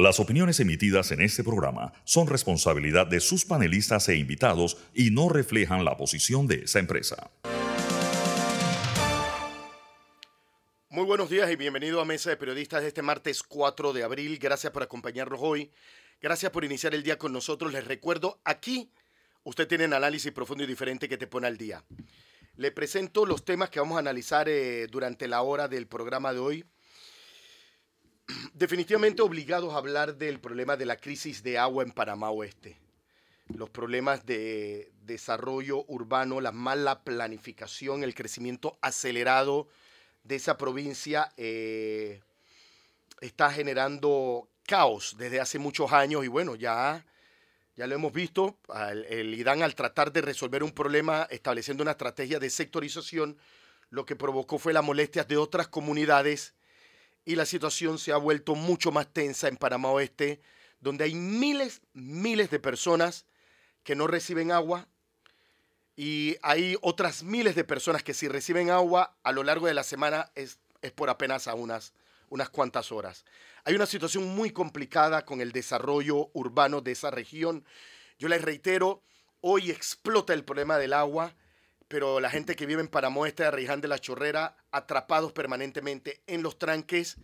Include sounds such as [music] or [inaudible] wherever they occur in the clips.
Las opiniones emitidas en este programa son responsabilidad de sus panelistas e invitados y no reflejan la posición de esa empresa. Muy buenos días y bienvenido a Mesa de Periodistas de este martes 4 de abril. Gracias por acompañarnos hoy. Gracias por iniciar el día con nosotros. Les recuerdo, aquí usted tiene un análisis profundo y diferente que te pone al día. Le presento los temas que vamos a analizar eh, durante la hora del programa de hoy definitivamente obligados a hablar del problema de la crisis de agua en Panamá Oeste, los problemas de desarrollo urbano, la mala planificación, el crecimiento acelerado de esa provincia eh, está generando caos desde hace muchos años y bueno, ya, ya lo hemos visto, el, el IDAN al tratar de resolver un problema estableciendo una estrategia de sectorización, lo que provocó fue las molestias de otras comunidades y la situación se ha vuelto mucho más tensa en Panamá Oeste, donde hay miles, miles de personas que no reciben agua y hay otras miles de personas que si reciben agua a lo largo de la semana es, es por apenas a unas, unas cuantas horas. Hay una situación muy complicada con el desarrollo urbano de esa región. Yo les reitero, hoy explota el problema del agua pero la gente que vive en Panamá Este, Arriján de la Chorrera, atrapados permanentemente en los tranques,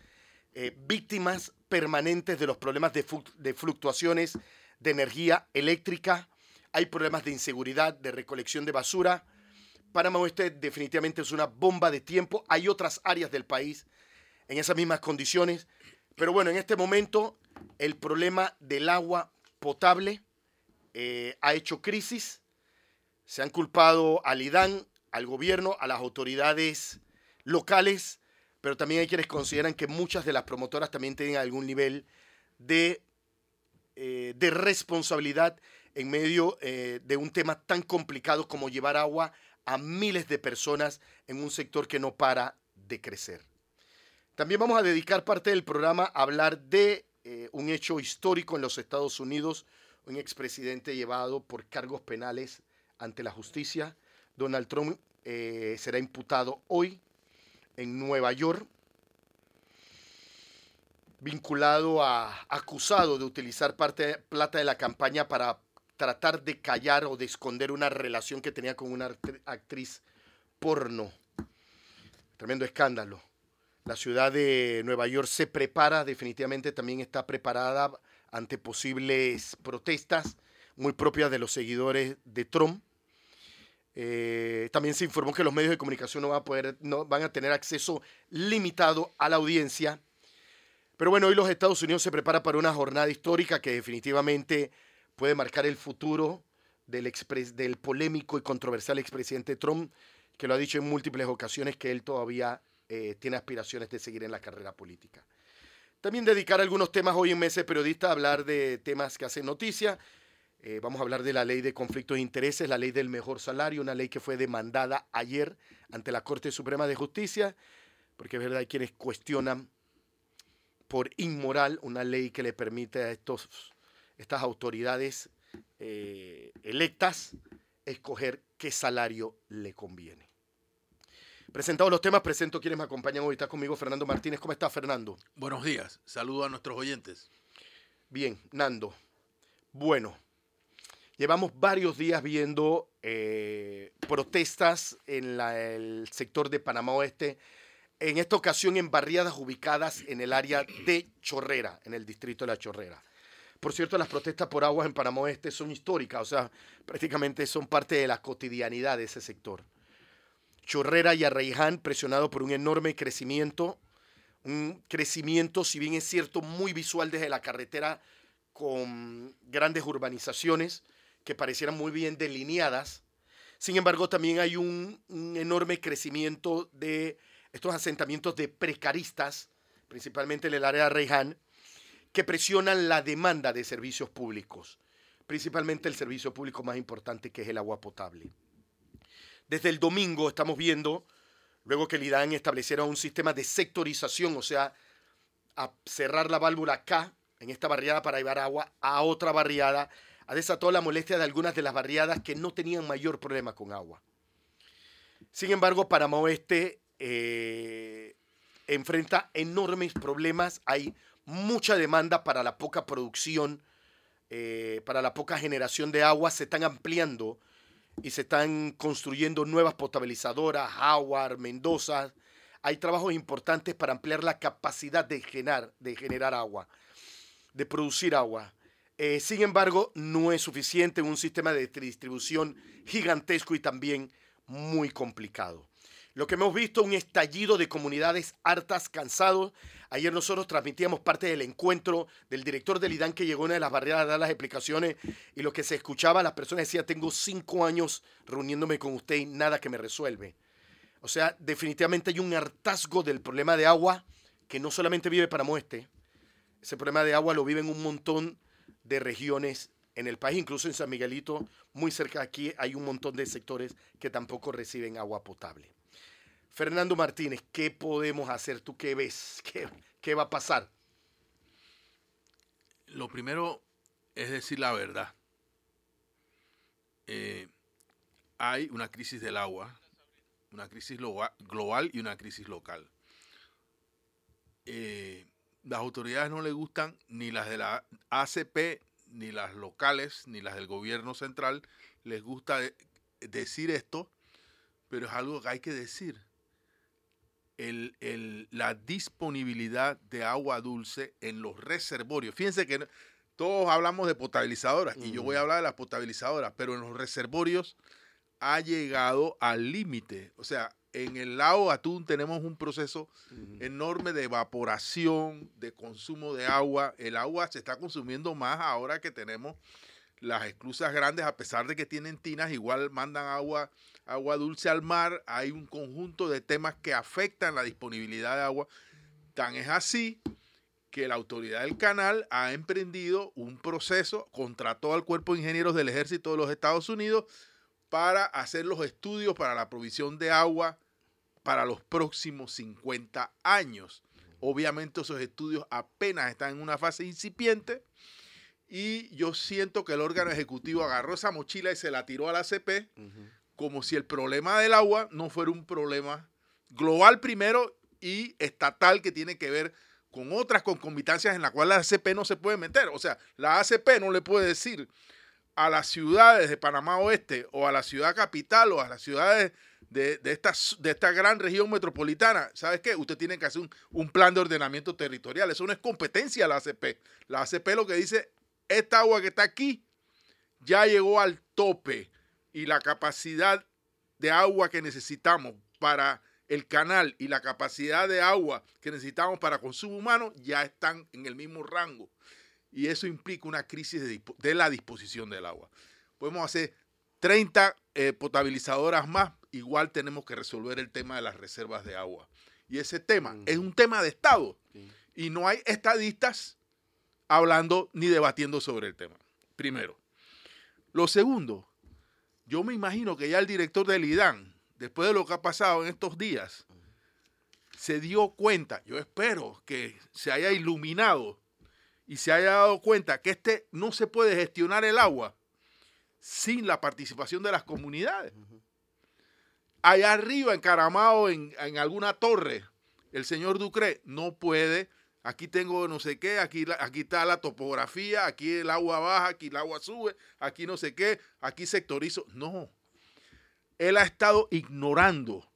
eh, víctimas permanentes de los problemas de, de fluctuaciones de energía eléctrica, hay problemas de inseguridad, de recolección de basura. Panamá Oeste definitivamente es una bomba de tiempo. Hay otras áreas del país en esas mismas condiciones. Pero bueno, en este momento el problema del agua potable eh, ha hecho crisis se han culpado al IDAN, al gobierno, a las autoridades locales, pero también hay quienes consideran que muchas de las promotoras también tienen algún nivel de, eh, de responsabilidad en medio eh, de un tema tan complicado como llevar agua a miles de personas en un sector que no para de crecer. También vamos a dedicar parte del programa a hablar de eh, un hecho histórico en los Estados Unidos, un expresidente llevado por cargos penales ante la justicia. Donald Trump eh, será imputado hoy en Nueva York, vinculado a, acusado de utilizar parte plata de la campaña para tratar de callar o de esconder una relación que tenía con una actriz porno. Tremendo escándalo. La ciudad de Nueva York se prepara, definitivamente también está preparada ante posibles protestas muy propias de los seguidores de Trump. Eh, también se informó que los medios de comunicación no van, a poder, no van a tener acceso limitado a la audiencia. Pero bueno, hoy los Estados Unidos se prepara para una jornada histórica que definitivamente puede marcar el futuro del, del polémico y controversial expresidente Trump, que lo ha dicho en múltiples ocasiones que él todavía eh, tiene aspiraciones de seguir en la carrera política. También dedicar algunos temas hoy en Meses Periodista a hablar de temas que hacen noticia. Eh, vamos a hablar de la ley de conflictos de intereses, la ley del mejor salario, una ley que fue demandada ayer ante la Corte Suprema de Justicia, porque es verdad, hay quienes cuestionan por inmoral una ley que le permite a estos, estas autoridades eh, electas escoger qué salario le conviene. Presentados los temas, presento quienes me acompañan hoy. Está conmigo Fernando Martínez. ¿Cómo está, Fernando? Buenos días. Saludo a nuestros oyentes. Bien, Nando. Bueno, Llevamos varios días viendo eh, protestas en el sector de Panamá Oeste, en esta ocasión en barriadas ubicadas en el área de Chorrera, en el distrito de La Chorrera. Por cierto, las protestas por aguas en Panamá Oeste son históricas, o sea, prácticamente son parte de la cotidianidad de ese sector. Chorrera y Arraiján presionado por un enorme crecimiento, un crecimiento, si bien es cierto, muy visual desde la carretera con grandes urbanizaciones, que parecieran muy bien delineadas. Sin embargo, también hay un, enorme crecimiento de estos asentamientos de precaristas, principalmente en el área de Reyhan, que presionan la demanda de servicios públicos, principalmente el servicio público más importante que es el agua potable. Desde el domingo estamos viendo, luego que el IDAN estableciera un sistema de sectorización, o sea, cerrar la válvula acá, en esta barriada para llevar agua a otra barriada, ha desatado la molestia de algunas de las barriadas que no tenían mayor problema con agua. Sin embargo, Panamá Oeste eh, enfrenta enormes problemas. Hay mucha demanda para la poca producción, eh, para la poca generación de agua, se están ampliando y se están construyendo nuevas potabilizadoras, Howard, Mendoza. Hay trabajos importantes para ampliar la capacidad de generar, de generar agua, de producir agua. Eh, sin embargo, no es suficiente un sistema de distribución gigantesco y también muy complicado. Lo que hemos visto, un estallido de comunidades hartas, cansados. Ayer nosotros transmitíamos parte del encuentro del director del IDAN que llegó a una de las barreras a dar las explicaciones y lo que se escuchaba, las personas decían, tengo cinco años reuniéndome con usted y nada que me resuelve. O sea, definitivamente hay un hartazgo del problema de agua que no solamente vive para Este. Ese problema de agua lo viven un montón de regiones en el país, incluso en San Miguelito, muy cerca de aquí, hay un montón de sectores que tampoco reciben agua potable. Fernando Martínez, ¿qué podemos hacer? ¿Tú qué ves? [laughs] ¿Qué, va a pasar? Lo primero es decir la verdad. Eh, hay una crisis del agua, una crisis global y una crisis local. Eh, las autoridades no le gustan ni las de la ACP, ni las locales, ni las del gobierno central. Les gusta decir esto, pero es algo que hay que decir el, la disponibilidad de agua dulce en los reservorios. Fíjense que todos hablamos de potabilizadoras y yo voy a hablar de las potabilizadoras, pero en los reservorios ha llegado al límite. O sea, en el lago Atún tenemos un proceso enorme de evaporación, de consumo de agua. El agua se está consumiendo más ahora que tenemos las esclusas grandes, a pesar de que tienen tinas, igual mandan agua agua dulce al mar, hay un conjunto de temas que afectan la disponibilidad de agua. Tan es así que la autoridad del canal ha emprendido un proceso, contrató al cuerpo de ingenieros del ejército de los Estados Unidos para hacer los estudios para la provisión de agua para los próximos 50 años. Obviamente esos estudios apenas están en una fase incipiente y yo siento que el órgano ejecutivo agarró esa mochila y se la tiró a la ACP como si el problema del agua no fuera un problema global primero y estatal que tiene que ver con otras concomitancias en las cuales la ACP no se puede meter. O sea, la ACP no le puede decir a las ciudades de Panamá Oeste o a la ciudad capital o a las ciudades de, esta, de esta gran región metropolitana, ¿sabes qué? Usted tiene que hacer un, un, plan de ordenamiento territorial. Eso no es competencia de la ACP. La ACP lo que dice, esta agua que está aquí ya llegó al tope y la capacidad de agua que necesitamos para el canal y la capacidad de agua que necesitamos para consumo humano ya están en el mismo rango. Y eso implica una crisis de, la disposición del agua. Podemos hacer 30 eh, potabilizadoras más, igual tenemos que resolver el tema de las reservas de agua. Y ese tema es un tema de Estado. Y no hay estadistas hablando ni debatiendo sobre el tema. Primero. Lo segundo, yo me imagino que ya el director del IDAN, después de lo que ha pasado en estos días, se dio cuenta, yo espero que se haya iluminado y se haya dado cuenta que este no se puede gestionar el agua sin la participación de las comunidades. Allá arriba, encaramado en, en alguna torre, el señor Ducre no puede aquí tengo no sé qué, aquí, aquí está la topografía, aquí el agua baja, aquí el agua sube, aquí no sé qué, aquí sectorizo. No. Él ha estado ignorando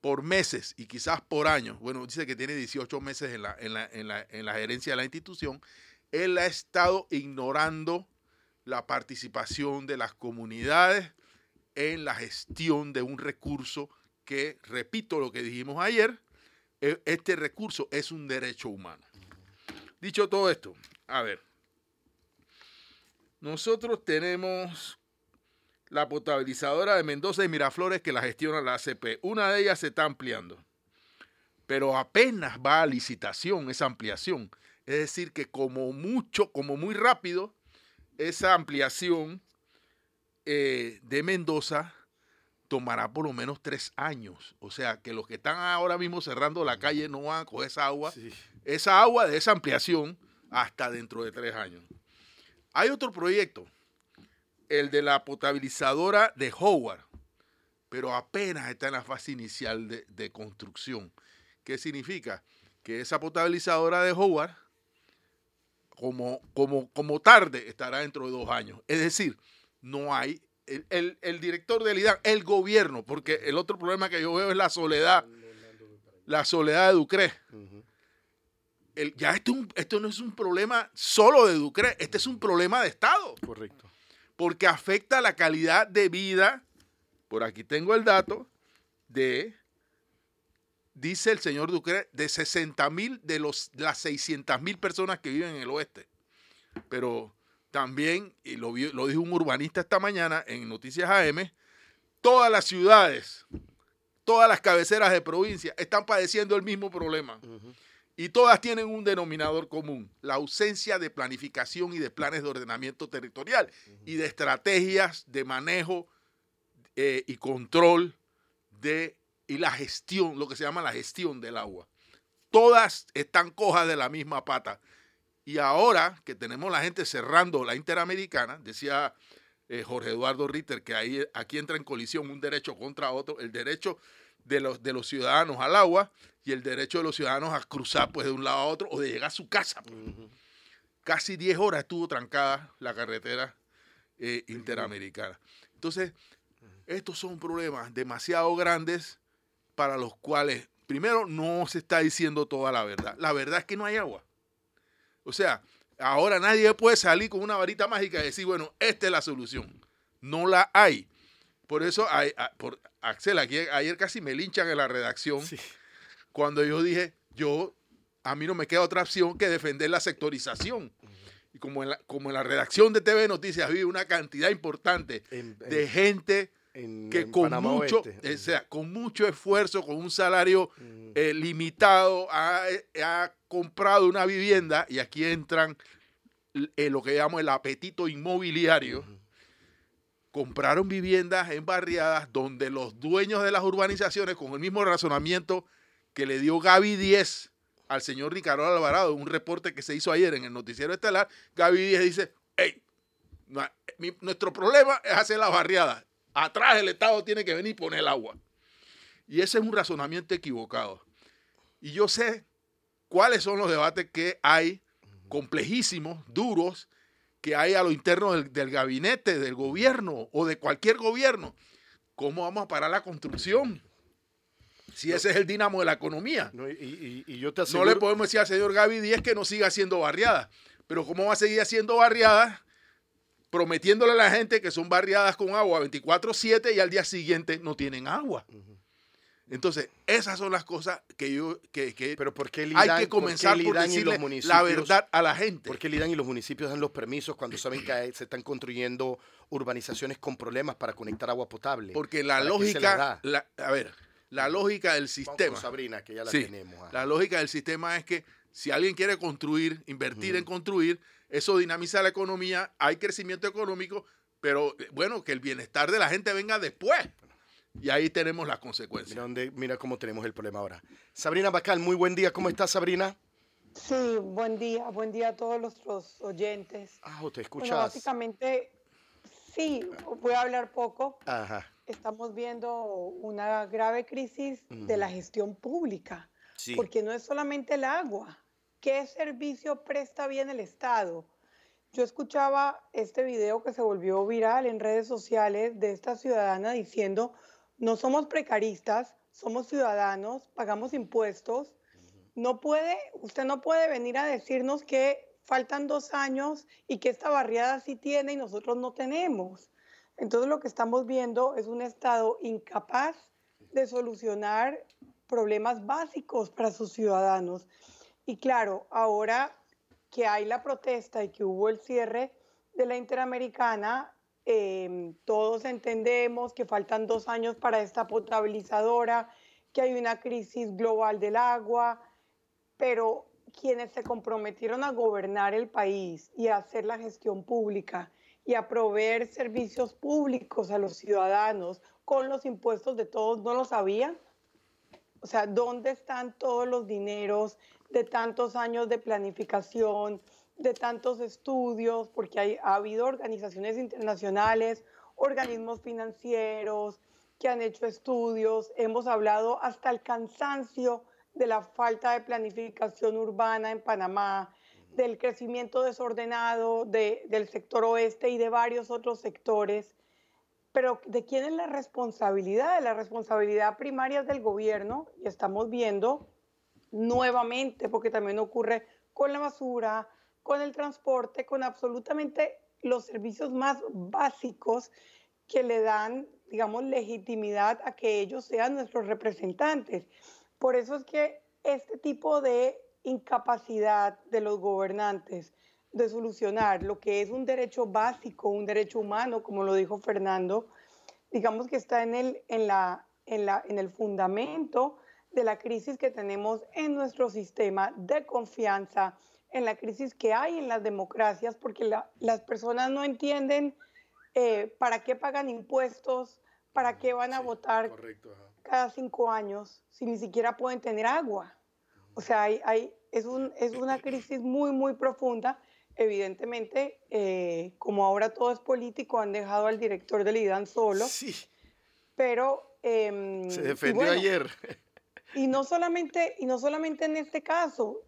por meses y quizás por años, bueno, dice que tiene 18 meses en la, en la, en la, en la gerencia de la institución, él ha estado ignorando la participación de las comunidades en la gestión de un recurso que, repito lo que dijimos ayer, e, este recurso es un derecho humano. Dicho todo esto, a ver, nosotros tenemos la potabilizadora de Mendoza y Miraflores que la gestiona la ACP. Una de ellas se está ampliando, pero apenas va a licitación esa ampliación. Es decir, que como mucho, como muy rápido, esa ampliación eh, de Mendoza tomará por lo menos tres años. O sea, que los que están ahora mismo cerrando la calle no van a coger esa agua, esa agua de esa ampliación hasta dentro de tres años. Hay otro proyecto, el de la potabilizadora de Howard, pero apenas está en la fase inicial de, de construcción. ¿Qué significa? Que esa potabilizadora de Howard como, como, como tarde estará dentro de dos años. Es decir, no hay el, el, director del IDAN, el gobierno, porque el otro problema que yo veo es la soledad, la soledad de Ducre. ya esto, esto no es un problema solo de Ducre, este es un problema de Estado. Correcto. Porque afecta la calidad de vida, por aquí tengo el dato, de, dice el señor Ducre, de 60 mil de los, las 600 mil personas que viven en el oeste. Pero también, y lo, lo dijo un urbanista esta mañana en Noticias AM, todas las ciudades, todas las cabeceras de provincia están padeciendo el mismo problema. Y todas tienen un denominador común, la ausencia de planificación y de planes de ordenamiento territorial y de estrategias de manejo eh, y control de, y la gestión, lo que se llama la gestión del agua. Todas están cojas de la misma pata. Y ahora que tenemos la gente cerrando la Interamericana, decía eh, Jorge Eduardo Ritter que ahí, aquí entra en colisión un derecho contra otro, el derecho de los, de los ciudadanos al agua y el derecho de los ciudadanos a cruzar pues, de un lado a otro o de llegar a su casa. Pues. Casi 10 horas estuvo trancada la carretera eh, interamericana. Entonces, estos son problemas demasiado grandes para los cuales, primero, no se está diciendo toda la verdad. La verdad es que no hay agua. O sea, ahora nadie puede salir con una varita mágica y decir, bueno, esta es la solución. No la hay. Por eso, hay, por, Axel, aquí, ayer casi me linchan en la redacción cuando yo dije, yo, a mí no me queda otra opción que defender la sectorización. Y como en la, como en la redacción de TV Noticias vive una cantidad importante de gente que con mucho, o sea, con mucho esfuerzo, con un salario mm. eh, limitado, ha, comprado una vivienda y aquí entran eh, lo que llamamos el apetito inmobiliario. Compraron viviendas en barriadas donde los dueños de las urbanizaciones, con el mismo razonamiento que le dio Gaby 10 al señor Ricardo Alvarado, un reporte que se hizo ayer en el noticiero estelar, Gaby 10 dice, hey, nuestro problema es hacer las barriadas Atrás el Estado tiene que venir y poner el agua. Y ese es un razonamiento equivocado. Y yo sé cuáles son los debates que hay, complejísimos, duros, que hay a lo interno del, gabinete, del gobierno o de cualquier gobierno. ¿Cómo vamos a parar la construcción? Si ese es el dinamo de la economía. No, y, yo te no le podemos decir al señor Gaby Díez que no siga haciendo barriadas. Pero ¿cómo va a seguir haciendo barriadas prometiéndole a la gente que son barriadas con agua 24/7 y al día siguiente no tienen agua. Entonces, esas son las cosas que yo que, Pero ¿por qué hay que comenzar por, decirle la verdad a la gente. ¿Por qué el IDAN y los municipios dan los permisos cuando saben que se están construyendo urbanizaciones con problemas para conectar agua potable? Porque la lógica, a ver, la lógica del sistema. Sabrina, que ya la tenemos. Ah. La lógica del sistema es que si alguien quiere construir, invertir en construir, eso dinamiza la economía, hay crecimiento económico, pero eh, bueno, que el bienestar de la gente venga después. Y ahí tenemos las consecuencias. Mira, mira cómo tenemos el problema ahora. Sabrina Bacal, muy buen día. ¿Cómo estás, Sabrina? Sí, buen día. Buen día a todos los, oyentes. Ah, te escuchas. básicamente, sí, voy a hablar poco. Ajá. Estamos viendo una grave crisis de la gestión pública. Sí. Porque no es solamente el agua. ¿Qué servicio presta bien el Estado? Yo escuchaba este video que se volvió viral en redes sociales de esta ciudadana diciendo, no somos precaristas, somos ciudadanos, pagamos impuestos. No puede, usted no puede venir a decirnos que faltan dos años y que esta barriada sí tiene y nosotros no tenemos. Entonces lo que estamos viendo es un Estado incapaz de solucionar problemas básicos para sus ciudadanos. Y claro, ahora que hay la protesta y que hubo el cierre de la Interamericana, em, todos entendemos que faltan dos años para esta potabilizadora, que hay una crisis global del agua, pero quienes se comprometieron a gobernar el país y a hacer la gestión pública y a proveer servicios públicos a los ciudadanos con los impuestos de todos, no lo sabían. O sea, ¿dónde están todos los dineros de tantos años de planificación, de tantos estudios, porque hay, ha habido organizaciones internacionales, organismos financieros que han hecho estudios, hemos hablado hasta el cansancio de la falta de planificación urbana en Panamá, del crecimiento desordenado del sector oeste y de varios otros sectores. Pero ¿de quién es la responsabilidad? La responsabilidad primaria del gobierno y estamos viendo nuevamente, porque también ocurre con la basura, con el transporte, con absolutamente los servicios más básicos que le dan, digamos, legitimidad a que ellos sean nuestros representantes. Por eso es que este tipo de incapacidad de los gobernantes de solucionar lo que es un derecho básico, un derecho humano, como lo dijo Fernando, digamos que está en el, en la, en la, en el fundamento de la crisis que tenemos en nuestro sistema de confianza, en la crisis que hay en las democracias, porque las personas no entienden eh, para qué pagan impuestos, para qué van a votar cada cinco años, si ni siquiera pueden tener agua. O sea, hay, hay, es, un, es una crisis muy, muy profunda. Evidentemente, eh, como ahora todo es político, han dejado al director del IDAN solo. Sí. Pero... Em, Se defendió ayer. Y no solamente, y no solamente en este caso,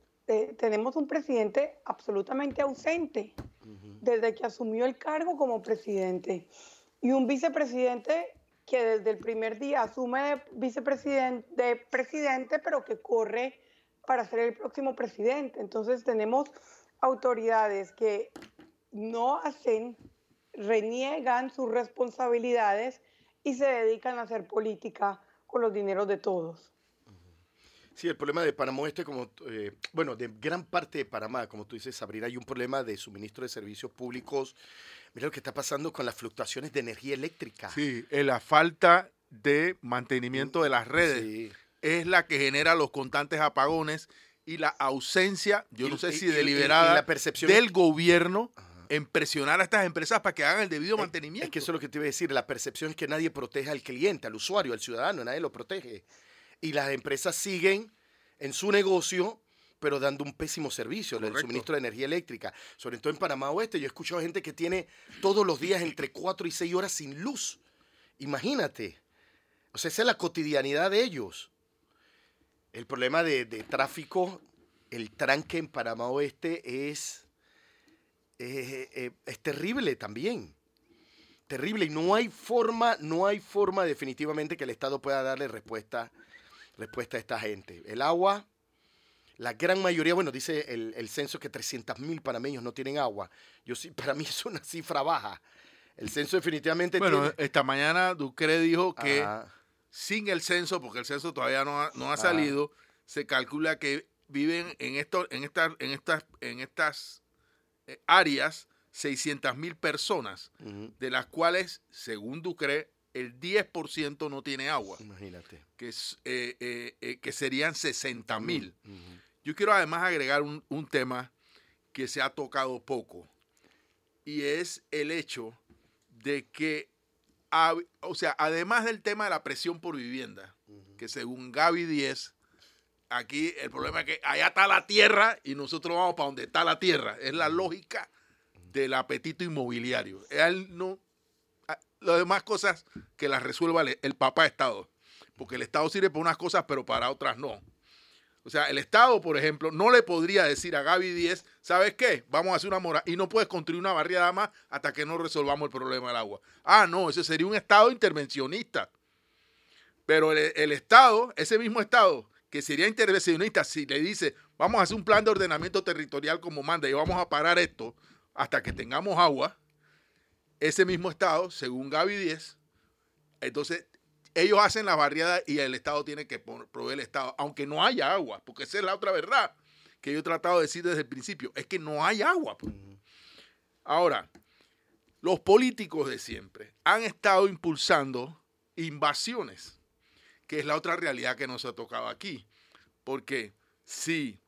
tenemos un presidente absolutamente ausente desde que asumió el cargo como presidente y un vicepresidente que desde el primer día asume de vicepresidente, de presidente, pero que corre para ser el próximo presidente. Entonces tenemos autoridades que no hacen, reniegan sus responsabilidades y se dedican a hacer política con los dineros de todos. Sí, el problema de Panamá Oeste, como, eh, bueno, de gran parte de Panamá, como tú dices, Sabrina, hay un problema de suministro de servicios públicos. Mira lo que está pasando con las fluctuaciones de energía eléctrica. Sí, la falta de mantenimiento de las redes es la que genera los constantes apagones y la ausencia, yo no sé si deliberada, la percepción del gobierno en presionar a estas empresas para que hagan el debido mantenimiento. Es que eso es lo que te iba a decir, la percepción es que nadie protege al cliente, al usuario, al ciudadano, nadie lo protege y las empresas siguen en su negocio pero dando un pésimo servicio, el suministro de energía eléctrica. Sobre todo en Panamá Oeste, yo he escuchado gente que tiene todos los días entre 4 y 6 horas sin luz. Imagínate. O sea, esa es la cotidianidad de ellos. El problema de, tráfico, el tranque en Panamá Oeste es, es, es terrible también. Terrible. Y no hay forma, no hay forma definitivamente que el Estado pueda darle respuesta respuesta a esta gente. El agua, la gran mayoría, bueno, dice el, censo que 300 mil panameños no tienen agua. Yo sí, [laughs] para mí es una cifra baja. El censo definitivamente Bueno, esta mañana Ducre dijo que sin el censo, porque el censo todavía no ha, no ha salido, se calcula que viven en, esto, en, estas en, estas, en estas eh, áreas 600 mil personas, de las cuales, según Ducre, el 10% no tiene agua. Imagínate. Que, es, eh, eh, eh, que serían 60 mil. Yo quiero además agregar un, tema que se ha tocado poco. Y es el hecho de que, o sea, además del tema de la presión por vivienda, que según Gaby 10, aquí el problema es que allá está la tierra y nosotros vamos para donde está la tierra. Es la lógica del apetito inmobiliario. Él no, las demás cosas que las resuelva el, papá Estado. Porque el Estado sirve para unas cosas, pero para otras no. O sea, el Estado, por ejemplo, no le podría decir a Gaby 10, ¿sabes qué? Vamos a hacer una mora y no puedes construir una barriada más hasta que no resolvamos el problema del agua. Ah, no, ese sería un Estado intervencionista. Pero el, el Estado, ese mismo Estado que sería intervencionista si le dice, vamos a hacer un plan de ordenamiento territorial como manda y vamos a parar esto hasta que tengamos agua, ese mismo Estado, según Gaby 10, entonces ellos hacen la barriada y el Estado tiene que proveer el Estado, aunque no haya agua, porque esa es la otra verdad que yo he tratado de decir desde el principio, es que no hay agua. Pues. Ahora, los políticos de siempre han estado impulsando invasiones, que es la otra realidad que nos ha tocado aquí. Porque sí,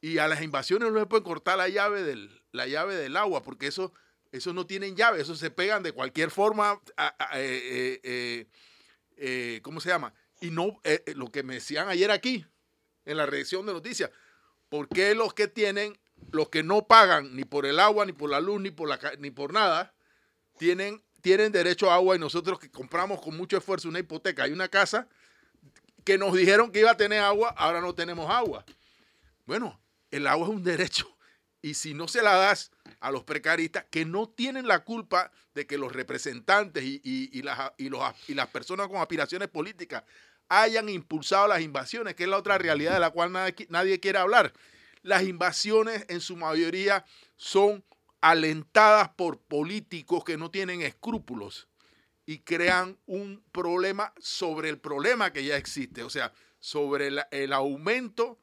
y a las invasiones no se puede cortar la llave del, la llave del agua, porque eso esos no tienen llave, esos se pegan de cualquier forma, eh, eh, eh, ¿cómo se llama? Y no, lo que me decían ayer aquí, en la redacción de noticias, ¿por qué los que tienen, los que no pagan ni por el agua, ni por la luz, ni por, la, ni por nada, tienen, tienen derecho a agua y nosotros que compramos con mucho esfuerzo una hipoteca y una casa, que nos dijeron que iba a tener agua, ahora no tenemos agua? Bueno, el agua es un derecho y si no se la das a los precaristas, que no tienen la culpa de que los representantes y, las, y las personas con aspiraciones políticas hayan impulsado las invasiones, que es la otra realidad de la cual nadie, nadie quiere hablar. Las invasiones en su mayoría son alentadas por políticos que no tienen escrúpulos y crean un problema sobre el problema que ya existe, o sea, sobre el, aumento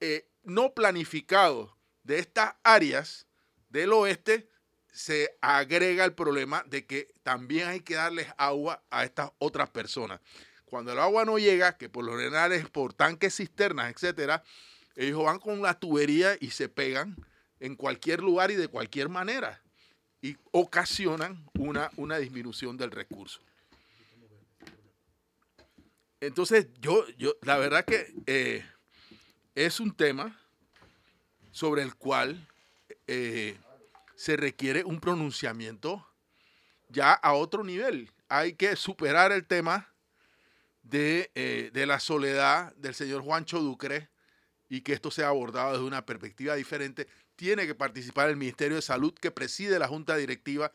eh, no planificado de estas áreas del oeste, se agrega el problema de que también hay que darles agua a estas otras personas. Cuando el agua no llega, que por lo general por tanques cisternas, etcétera, ellos van con la tubería y se pegan en cualquier lugar y de cualquier manera y ocasionan una, una disminución del recurso. Entonces, yo, yo la verdad que eh, es un tema sobre el cual eh, se requiere un pronunciamiento ya a otro nivel. Hay que superar el tema de, eh, de la soledad del señor Juancho Ducre y que esto sea abordado desde una perspectiva diferente tiene que participar el Ministerio de Salud que preside la Junta Directiva,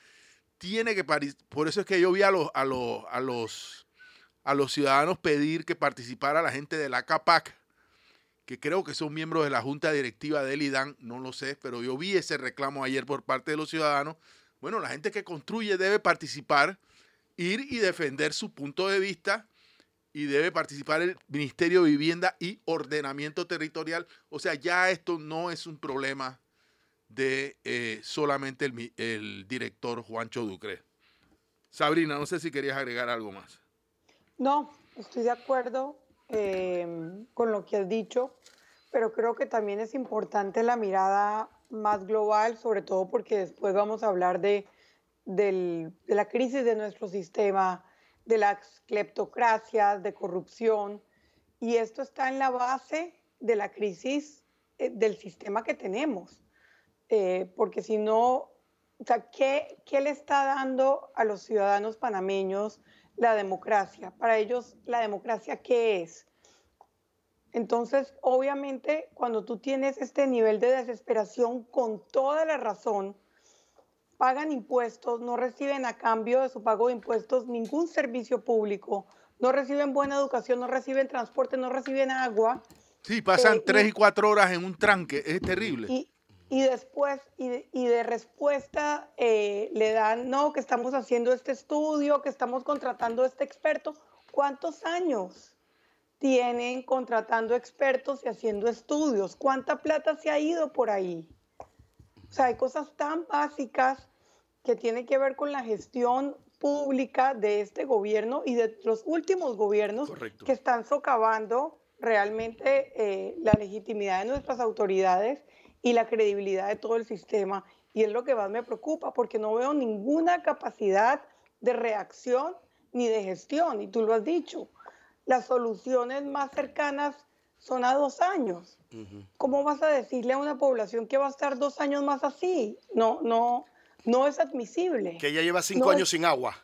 tiene que por eso es que yo vi a los, a los, a los, a los ciudadanos pedir que participara la gente de la CAPAC, que creo que son miembros de la Junta Directiva del IDAN, no lo sé, pero yo vi ese reclamo ayer por parte de los ciudadanos. Bueno, la gente que construye debe participar, ir y defender su punto de vista y debe participar el Ministerio de Vivienda y Ordenamiento Territorial. O sea, ya esto no es un problema de eh, solamente el, director Juancho Ducre. Sabrina, no sé si querías agregar algo más. No, estoy de acuerdo em, con lo que has dicho, pero creo que también es importante la mirada más global, sobre todo porque después vamos a hablar de, de la crisis de nuestro sistema, de las cleptocracias, de corrupción, y esto está en la base de la crisis eh, del sistema que tenemos. Eh, porque si no, o sea, ¿qué, ¿qué le está dando a los ciudadanos panameños la democracia? Para ellos, ¿la democracia qué es? Entonces, obviamente, cuando tú tienes este nivel de desesperación con toda la razón, pagan impuestos, no reciben a cambio de su pago de impuestos ningún servicio público, no reciben buena educación, no reciben transporte, no reciben agua. Sí, pasan eh, tres y cuatro horas en un tranque, es terrible. Y, y después, y de, y de respuesta, eh, le dan, no, que estamos haciendo este estudio, que estamos contratando este experto. ¿Cuántos años tienen contratando expertos y haciendo estudios? ¿Cuánta plata se ha ido por ahí? O sea, hay cosas tan básicas que tienen que ver con la gestión pública de este gobierno y de los últimos gobiernos que están socavando realmente eh, la legitimidad de nuestras autoridades y la credibilidad de todo el sistema. Y es lo que más me preocupa, porque no veo ninguna capacidad de reacción ni de gestión. Y tú lo has dicho, las soluciones más cercanas son a dos años. ¿Cómo vas a decirle a una población que va a estar dos años más así? No, no, no es admisible. Que ya lleva cinco años sin agua.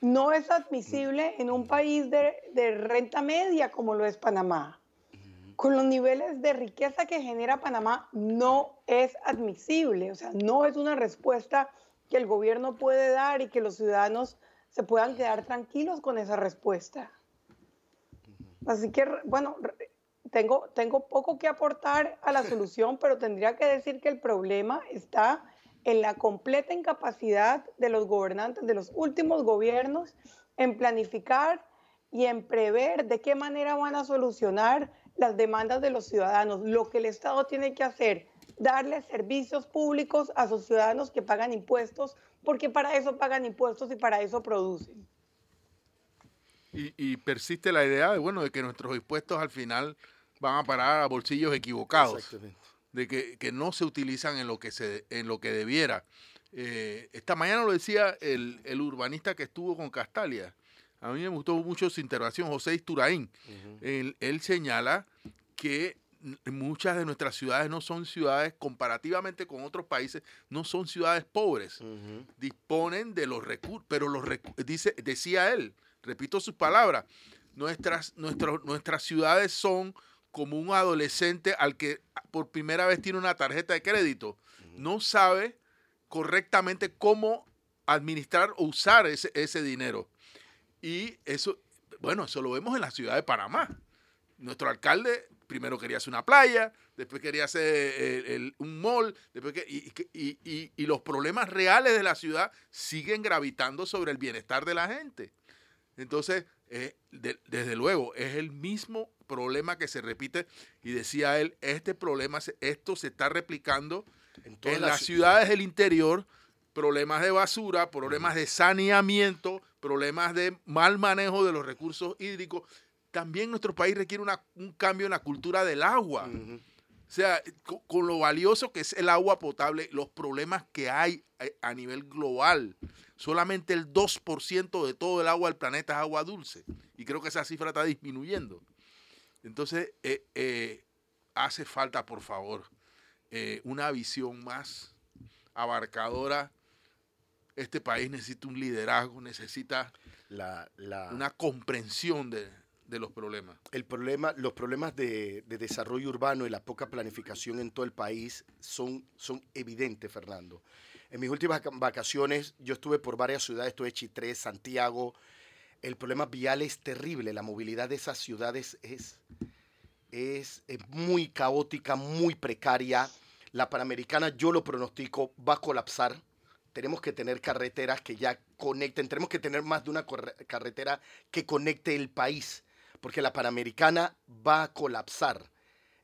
No es admisible en un país de, de renta media como lo es Panamá con los niveles de riqueza que genera Panamá no es admisible, o sea, no es una respuesta que el gobierno puede dar y que los ciudadanos se puedan quedar tranquilos con esa respuesta. Así que, bueno, tengo, tengo poco que aportar a la [laughs] solución, pero tendría que decir que el problema está en la completa incapacidad de los gobernantes, de los últimos gobiernos, en planificar y en prever de qué manera van a solucionar las demandas de los ciudadanos. Lo que el Estado tiene que hacer, darle servicios públicos a sus ciudadanos que pagan impuestos, porque para eso pagan impuestos y para eso producen. Y, persiste la idea de, bueno, de que nuestros impuestos al final van a parar a bolsillos equivocados, de que, no se utilizan en lo que, se, en lo que debiera. Eh, esta mañana lo decía el, el urbanista que estuvo con Castalia, a mí me gustó mucho su intervención, José Isturaín. él, señala que muchas de nuestras ciudades no son ciudades, comparativamente con otros países, no son ciudades pobres. Disponen de los recursos, pero los dice, decía él, repito sus palabras, nuestras, nuestras ciudades son como un adolescente al que por primera vez tiene una tarjeta de crédito. No sabe correctamente cómo administrar o usar ese, ese dinero. Y eso, bueno, eso lo vemos en la ciudad de Panamá. Nuestro alcalde primero quería hacer una playa, después quería hacer eh, un mall, después y, los problemas reales de la ciudad siguen gravitando sobre el bienestar de la gente. Entonces, eh, desde luego, es el mismo problema que se repite y decía él, este problema, esto se está replicando en, las ciudades del interior, problemas de basura, problemas de saneamiento, problemas de mal manejo de los recursos hídricos. También nuestro país requiere un cambio en la cultura del agua. O sea, con, lo valioso que es el agua potable, los problemas que hay eh, a nivel global. Solamente el 2% de todo el agua del planeta es agua dulce. Y creo que esa cifra está disminuyendo. Entonces, eh, eh, hace falta, por favor, una visión más abarcadora. Este país necesita un liderazgo, necesita una comprensión de, de los problemas? El problema, los problemas de, desarrollo urbano y la poca planificación en todo el país son, son evidentes, Fernando. En mis últimas vacaciones yo estuve por varias ciudades, estuve en Chitré, Santiago. El problema vial es terrible, la movilidad de esas ciudades es, es, es muy caótica, muy precaria. La Panamericana, yo lo pronostico, va a colapsar tenemos que tener carreteras que ya conecten, tenemos que tener más de una carretera que conecte el país porque la Panamericana va a colapsar.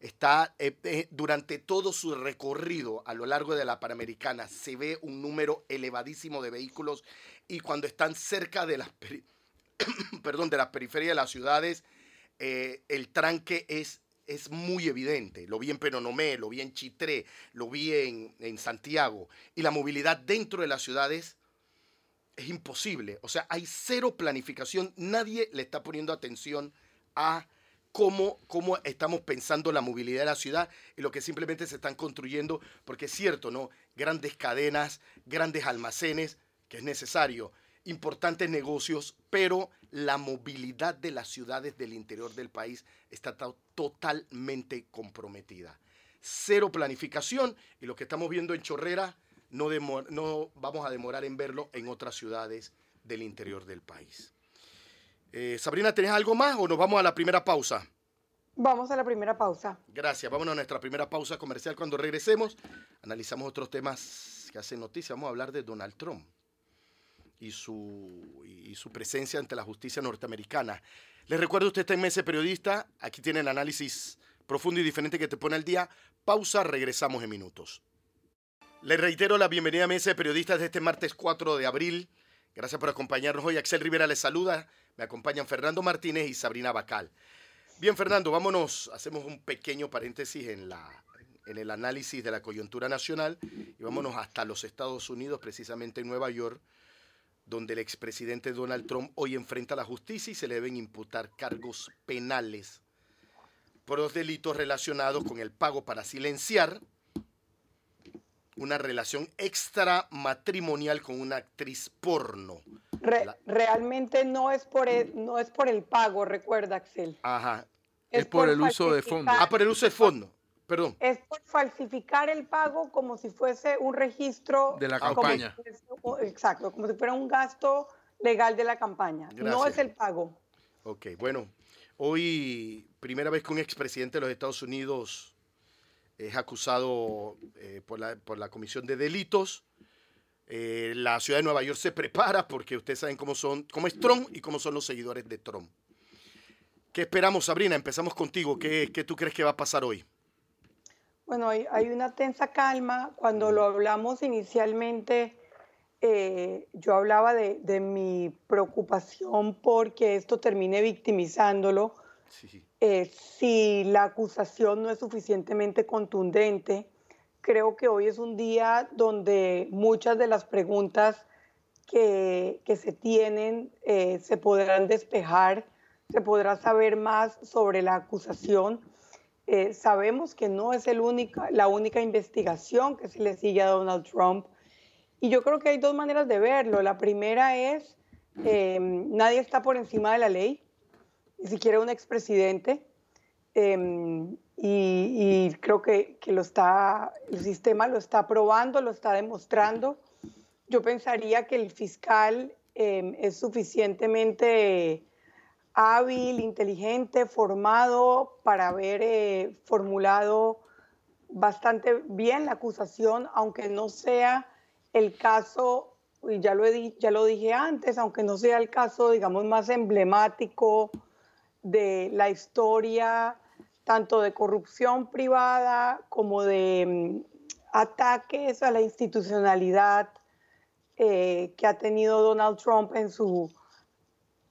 Está eh, eh, durante todo su recorrido a lo largo de la Panamericana se ve un número elevadísimo de vehículos y cuando están cerca de las [coughs] perdón de las periferias de las ciudades eh, el tranque es es muy evidente. Lo vi en Penonomé, lo vi en Chitré, lo vi en, en Santiago. Y la movilidad dentro de las ciudades es imposible. O sea, hay cero planificación. Nadie le está poniendo atención a cómo, cómo estamos pensando la movilidad de la ciudad y lo que simplemente se están construyendo, porque es cierto, ¿no? Grandes cadenas, grandes almacenes, que es necesario, importantes negocios, pero la movilidad de las ciudades del interior del país está totalmente comprometida. Cero planificación y lo que estamos viendo en Chorrera no, no vamos a demorar en verlo en otras ciudades del interior del país. Eh, Sabrina, ¿tenés algo más o nos vamos a la primera pausa? Vamos a la primera pausa. Gracias. Vámonos a nuestra primera pausa comercial. Cuando regresemos, analizamos otros temas que hacen noticia. Vamos a hablar de Donald Trump y su, y su presencia ante la justicia norteamericana. Les recuerdo, usted está en Mese Periodista. Aquí tiene el análisis profundo y diferente que te pone al día. Pausa, regresamos en minutos. Les reitero la bienvenida a Mese Periodistas de este martes 4 de abril. Gracias por acompañarnos hoy. Axel Rivera les saluda. Me acompañan Fernando Martínez y Sabrina Bacal. Bien, Fernando, vámonos, hacemos un pequeño paréntesis en, la, en el análisis de la coyuntura nacional y vámonos hasta los Estados Unidos, precisamente en Nueva York, donde el expresidente Donald Trump hoy enfrenta a la justicia y se le deben imputar cargos penales por los delitos relacionados con el pago para silenciar una relación extramatrimonial con una actriz porno realmente no es, por el, no es por el pago, recuerda, Axel. Ajá. Es, por, el uso de fondo. Ah, por el uso de fondo. Perdón. Es por falsificar el pago como si fuese un registro de la campaña. exacto, como si fuera un gasto legal de la campaña. No es el pago. Ok, bueno, hoy primera vez que un expresidente de los Estados Unidos es acusado eh, por, la, por la Comisión de Delitos eh, la ciudad de Nueva York se prepara porque ustedes saben cómo, son, cómo es Trump y cómo son los seguidores de Trump. ¿Qué esperamos, Sabrina? Empezamos contigo. ¿Qué, qué tú crees que va a pasar hoy? Bueno, hay, hay una tensa calma. Cuando lo hablamos inicialmente, eh, yo hablaba de, de, mi preocupación porque esto termine victimizándolo. Eh, si la acusación no es suficientemente contundente creo que hoy es un día donde muchas de las preguntas que, se tienen eh, se podrán despejar, se podrá saber más sobre la acusación. Eh, sabemos que no es la única investigación que se le sigue a Donald Trump. Y yo creo que hay dos maneras de verlo. La primera es, eh, nadie está por encima de la ley, ni siquiera un expresidente. Em, y, creo que, lo está, el sistema lo está probando, lo está demostrando. Yo pensaría que el fiscal em, es suficientemente hábil, inteligente, formado para haber eh, formulado bastante bien la acusación, aunque no sea el caso, y ya lo, ya lo dije antes, aunque no sea el caso, digamos, más emblemático de la historia, tanto de corrupción privada como de mm, ataques a la institucionalidad eh, que ha tenido Donald Trump en su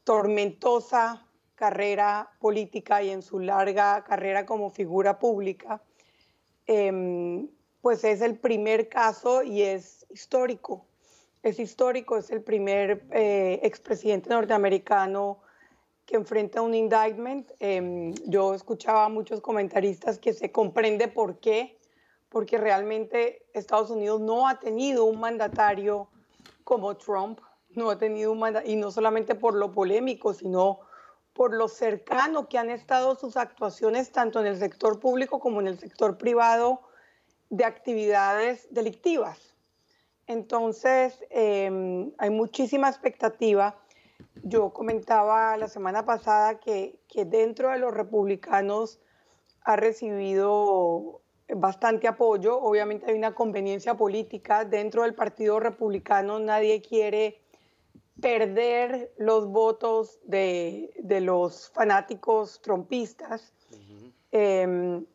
tormentosa carrera política y en su larga carrera como figura pública, em, pues es el primer caso y es histórico. Es histórico, es el primer eh, expresidente norteamericano que enfrenta un indictment. Em, yo escuchaba a muchos comentaristas que se comprende por qué, porque realmente Estados Unidos no ha tenido un mandatario como Trump no ha tenido un mandato, y no solamente por lo polémico, sino por lo cercano que han estado sus actuaciones tanto en el sector público como en el sector privado de actividades delictivas. Entonces, em, hay muchísima expectativa. Yo comentaba la semana pasada que, que dentro de los republicanos ha recibido bastante apoyo. Obviamente hay una conveniencia política. Dentro del Partido Republicano nadie quiere perder los votos de, los fanáticos trompistas. Em,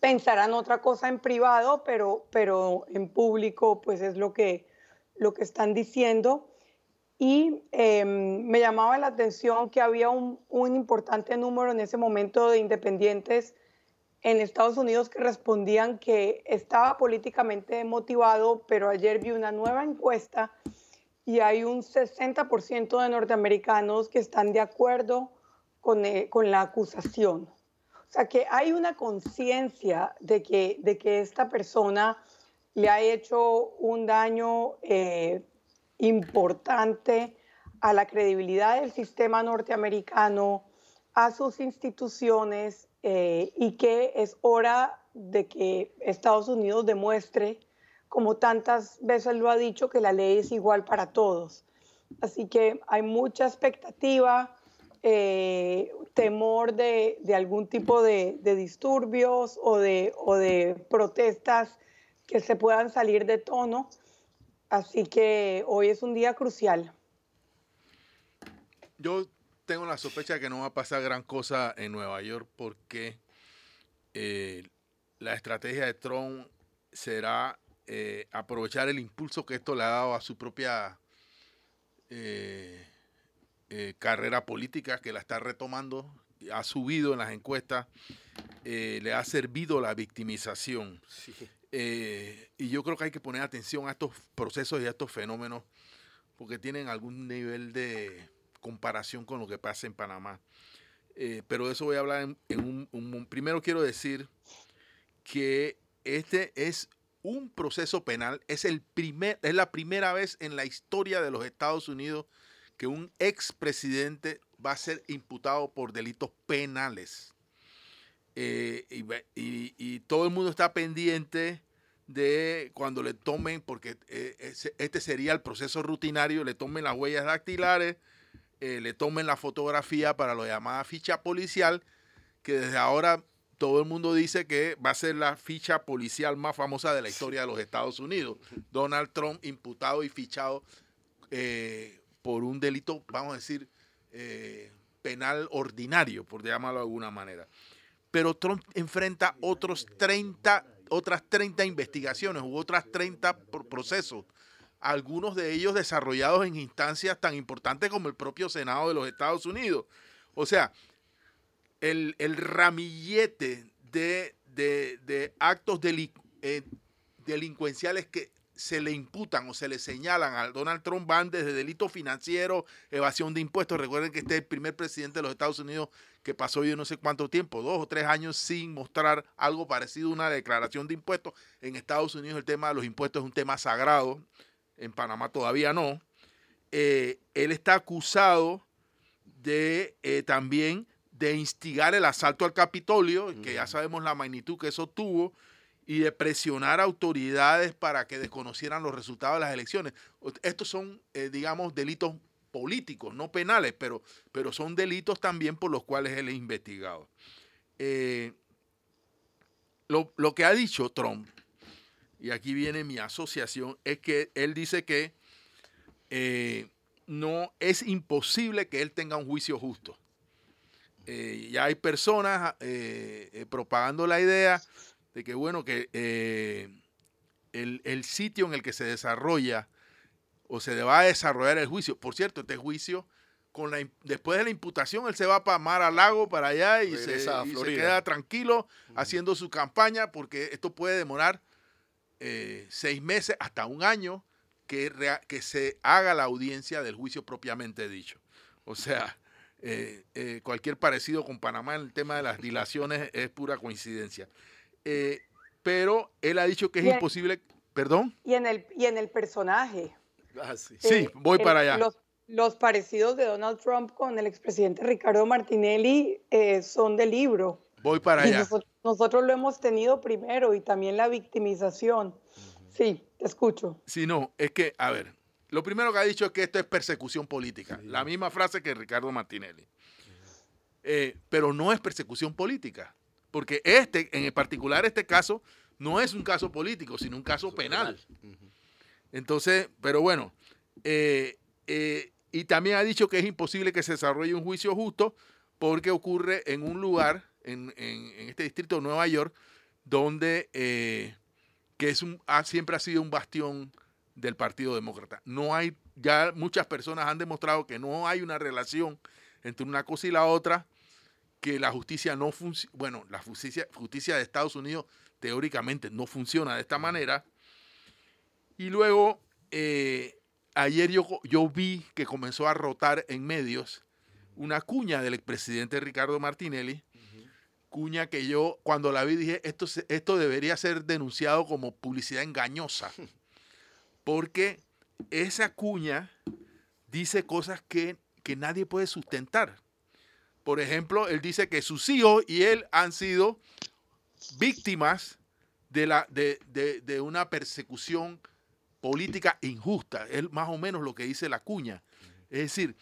pensarán otra cosa en privado, pero, pero en público pues es lo que, lo que están diciendo. Y em, me llamaba la atención que había un, un, importante número en ese momento de independientes en Estados Unidos que respondían que estaba políticamente motivado, pero ayer vi una nueva encuesta y hay un 60% de norteamericanos que están de acuerdo con, eh, con, la acusación. O sea que hay una conciencia de que, de que esta persona le ha hecho un daño eh, importante a la credibilidad del sistema norteamericano, a sus instituciones eh, y que es hora de que Estados Unidos demuestre como tantas veces lo ha dicho, que la ley es igual para todos. Así que hay mucha expectativa, eh, temor de, algún tipo de, disturbios o de, o de protestas que se puedan salir de tono. Así que hoy es un día crucial. Yo tengo la sospecha de que no va a pasar gran cosa en Nueva York porque eh, la estrategia de Trump será eh, aprovechar el impulso que esto le ha dado a su propia eh, eh, carrera política, que la está retomando, ha subido en las encuestas, le ha servido la victimización. y yo creo que hay que poner atención a estos procesos y a estos fenómenos, porque tienen algún nivel de comparación con lo que pasa en Panamá. pero de eso voy a hablar en, un... Primero quiero decir que este es un proceso penal. Es, el primer, es la primera vez en la historia de los Estados Unidos que un expresidente va a ser imputado por delitos penales. Eh, y, todo el mundo está pendiente de cuando le tomen, porque eh, este sería el proceso rutinario, le tomen las huellas dactilares, eh, le tomen la fotografía para lo llamada ficha policial, que desde ahora todo el mundo dice que va a ser la ficha policial más famosa de la historia de los Estados Unidos. Donald Trump imputado y fichado eh, por un delito, vamos a decir, eh, penal ordinario, por llamarlo de alguna manera. Pero Trump enfrenta otros 30, otras 30 investigaciones u otras 30 procesos, algunos de ellos desarrollados en instancias tan importantes como el propio Senado de los Estados Unidos. O sea, el, ramillete de, actos eh, delincuenciales que se le imputan o se le señalan a Donald Trump van desde delito financiero, evasión de impuestos. Recuerden que este es el primer presidente de los Estados Unidos que pasó yo no sé cuánto tiempo, dos o tres años sin mostrar algo parecido a una declaración de impuestos. En Estados Unidos el tema de los impuestos es un tema sagrado, en Panamá todavía no. Eh, él está acusado de eh, también de instigar el asalto al Capitolio, que ya sabemos la magnitud que eso tuvo, y de presionar autoridades para que desconocieran los resultados de las elecciones. Estos son, eh, digamos, delitos políticos, no penales, pero, pero son delitos también por los cuales él es investigado. Eh, lo, que ha dicho Trump, y aquí viene mi asociación, es que él dice que eh, no es imposible que él tenga un juicio justo. Ya hay personas propagando la idea de que, bueno, que eh, el, sitio en el que se desarrolla o se va a desarrollar el juicio, por cierto, este juicio, con la, después de la imputación, él se va para Mar a Lago, para allá, y, se, queda tranquilo haciendo su campaña, porque esto puede demorar eh, seis meses hasta un año que, que se haga la audiencia del juicio propiamente dicho. O sea, eh, cualquier parecido con Panamá en el tema de las dilaciones es pura coincidencia. Eh, pero él ha dicho que es imposible. ¿Perdón? Y en el, y en el personaje. Ah, sí. Eh, voy para allá. Los, parecidos de Donald Trump con el expresidente Ricardo Martinelli eh, son de libro. Voy para allá. Nosotros, lo hemos tenido primero y también la victimización. Sí, te escucho. Sí, no, es que, a ver, lo primero que ha dicho es que esto es persecución política. La misma frase que Ricardo Martinelli. pero no es persecución política porque este, en particular este caso, no es un caso político, sino un caso penal. Entonces, pero bueno, eh, eh, y también ha dicho que es imposible que se desarrolle un juicio justo porque ocurre en un lugar, en, este distrito de Nueva York, donde eh, que es un, siempre ha sido un bastión del Partido Demócrata. No hay, ya muchas personas han demostrado que no hay una relación entre una cosa y la otra que la justicia no funciona, bueno, la justicia, justicia de Estados Unidos teóricamente no funciona de esta manera. Y luego, eh, ayer yo, yo vi que comenzó a rotar en medios una cuña del expresidente Ricardo Martinelli, cuña que yo cuando la vi dije, esto, esto debería ser denunciado como publicidad engañosa, [laughs] porque esa cuña dice cosas que, que nadie puede sustentar. Por ejemplo, él dice que sus hijos y él han sido víctimas de, la, de, de, una persecución política injusta. Es más o menos lo que dice la cuña. Es decir,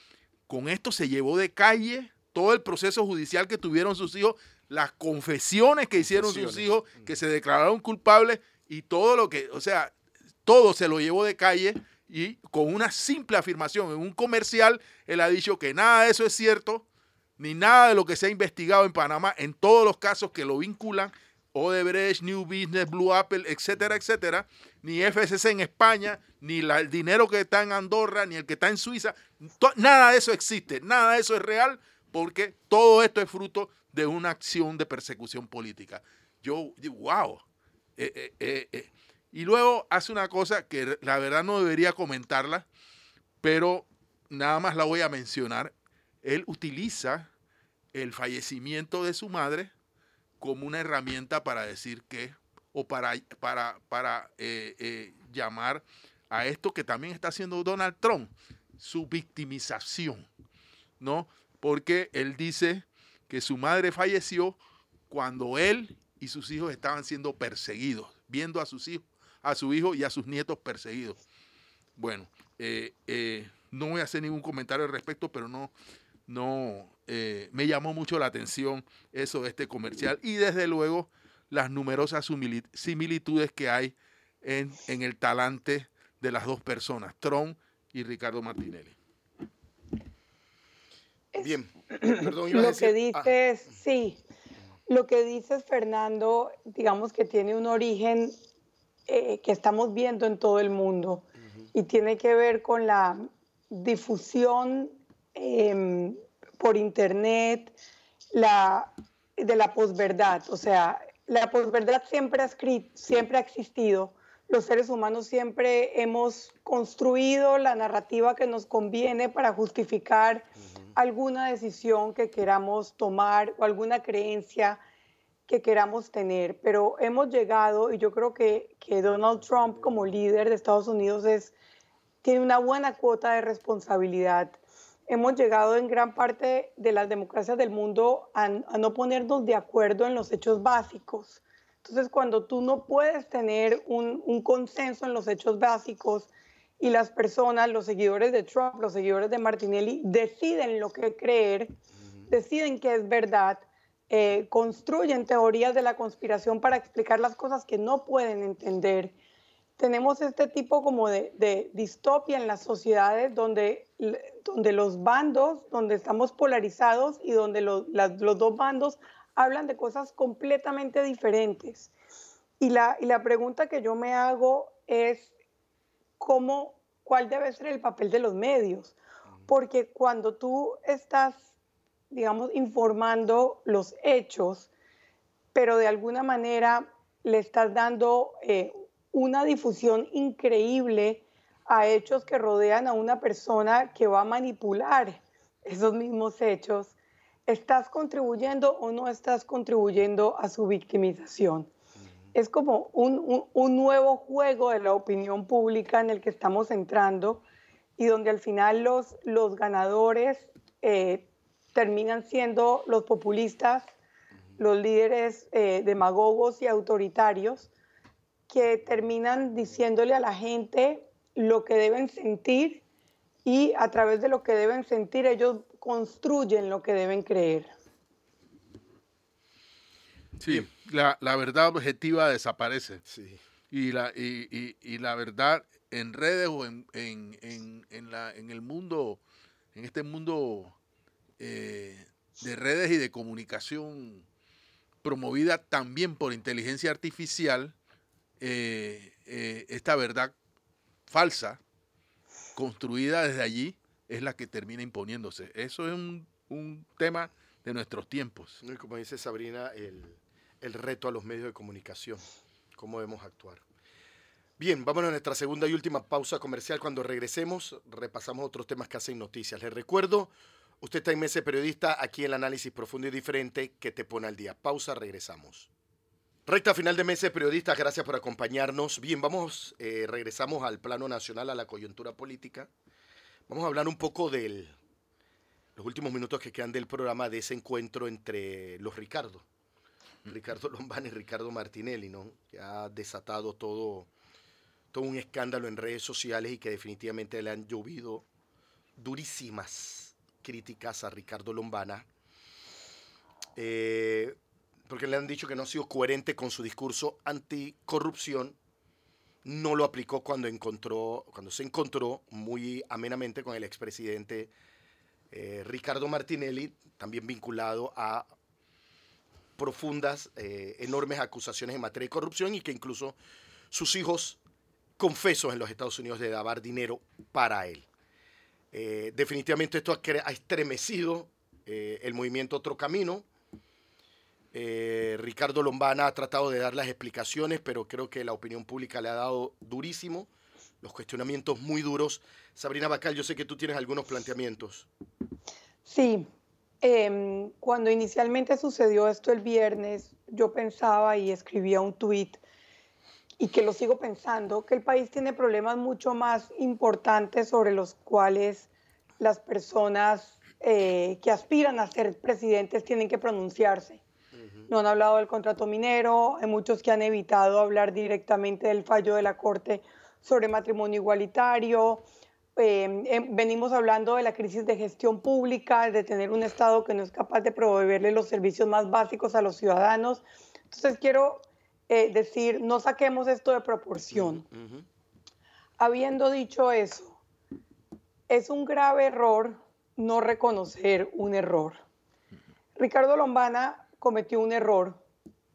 con esto se llevó de calle todo el proceso judicial que tuvieron sus hijos, las confesiones que hicieron sus hijos, que se declararon culpables y todo lo que, o sea, todo se lo llevó de calle y con una simple afirmación en un comercial, él ha dicho que nada de eso es cierto, ni nada de lo que se ha investigado en Panamá en todos los casos que lo vinculan, Odebrecht, New Business, Blue Apple, etcétera, etcétera, ni FCC en España, ni el dinero que está en Andorra, ni el que está en Suiza, nada de eso existe, nada de eso es real, porque todo esto es fruto de una acción de persecución política. Yo wow. Eh, eh, eh, y luego hace una cosa que la verdad no debería comentarla, pero nada más la voy a mencionar. Él utiliza el fallecimiento de su madre como una herramienta para decir que, o para, para, para eh, eh, llamar a esto que también está haciendo Donald Trump, su victimización, ¿no? Porque él dice que su madre falleció cuando él y sus hijos estaban siendo perseguidos, viendo a sus hijos, a su hijo y a sus nietos perseguidos. Bueno, eh, no voy a hacer ningún comentario al respecto, pero no, no eh, me llamó mucho la atención eso de este comercial y desde luego las numerosas similitudes que hay en, el talante de las dos personas, Trump y Ricardo Martinelli. Bien, [clears throat] perdón, iba lo que dices, ah. sí, lo que dices Fernando, digamos que tiene un origen eh, que estamos viendo en todo el mundo y tiene que ver con la difusión Em, por internet la, de la posverdad. O sea, la posverdad siempre ha, siempre ha existido. Los seres humanos siempre hemos construido la narrativa que nos conviene para justificar alguna decisión que queramos tomar o alguna creencia que queramos tener. Pero hemos llegado, y yo creo que, que Donald Trump como líder de Estados Unidos es, tiene una buena cuota de responsabilidad hemos llegado en gran parte de las democracias del mundo a, no ponernos de acuerdo en los hechos básicos. Entonces, cuando tú no puedes tener un, un, consenso en los hechos básicos y las personas, los seguidores de Trump, los seguidores de Martinelli, deciden lo que creer, deciden que es verdad, eh, construyen teorías de la conspiración para explicar las cosas que no pueden entender. Tenemos este tipo como de, distopia en las sociedades donde, donde los bandos, donde estamos polarizados y donde los, los dos bandos hablan de cosas completamente diferentes. Y la, y la pregunta que yo me hago es, ¿cómo, ¿cuál debe ser el papel de los medios? Porque cuando tú estás digamos, informando los hechos, pero de alguna manera le estás dando eh, una difusión increíble a hechos que rodean a una persona que va a manipular esos mismos hechos. ¿Estás contribuyendo o no estás contribuyendo a su victimización? Es como un, nuevo juego de la opinión pública en el que estamos entrando y donde al final los, los ganadores eh, terminan siendo los populistas, los líderes eh, demagogos y autoritarios que terminan diciéndole a la gente lo que deben sentir y a través de lo que deben sentir ellos construyen lo que deben creer. Sí, la, verdad objetiva desaparece. Sí. Y, la, y, la verdad en redes o en, en, la, en el mundo, en este mundo eh, de redes y de comunicación promovida también por inteligencia artificial, eh, eh, esta verdad falsa, construida desde allí, es la que termina imponiéndose. Eso es un, tema de nuestros tiempos. como dice Sabrina, el, el reto a los medios de comunicación, cómo debemos actuar. Bien, vámonos a nuestra segunda y última pausa comercial. Cuando regresemos, repasamos otros temas que hacen noticias. Les recuerdo Usted está en Mese Periodista, aquí el análisis profundo y diferente que te pone al día. Pausa, regresamos. Recta final de Mese Periodistas, gracias por acompañarnos. Bien, vamos, eh, regresamos al plano nacional, a la coyuntura política. Vamos a hablar un poco de los últimos minutos que quedan del programa, de ese encuentro entre los Ricardo, Ricardo Lombana y Ricardo Martinelli, ¿no? Que ha desatado todo, todo un escándalo en redes sociales y que definitivamente le han llovido durísimas críticas a Ricardo Lombana, eh, porque le han dicho que no ha sido coherente con su discurso anticorrupción, no lo aplicó cuando, encontró, cuando se encontró muy amenamente con el expresidente eh, Ricardo Martinelli, también vinculado a profundas, eh, enormes acusaciones en materia de corrupción y que incluso sus hijos confesos en los Estados Unidos de dar dinero para él. Eh, definitivamente esto ha, estremecido eh, el movimiento Otro Camino. Eh, Ricardo Lombana ha tratado de dar las explicaciones, pero creo que la opinión pública le ha dado durísimo, los cuestionamientos muy duros. Sabrina Bacal, yo sé que tú tienes algunos planteamientos. Sí, em, cuando inicialmente sucedió esto el viernes, yo pensaba y escribía un tuit y que lo sigo pensando, que el país tiene problemas mucho más importantes sobre los cuales las personas eh, que aspiran a ser presidentes tienen que pronunciarse. No han hablado del contrato minero, hay muchos que han evitado hablar directamente del fallo de la Corte sobre matrimonio igualitario. Eh, em, venimos hablando de la crisis de gestión pública, de tener un Estado que no es capaz de proveerle los servicios más básicos a los ciudadanos. Entonces quiero eh, decir, no saquemos esto de proporción. Habiendo dicho eso, es un grave error no reconocer un error. Ricardo Lombana cometió un error.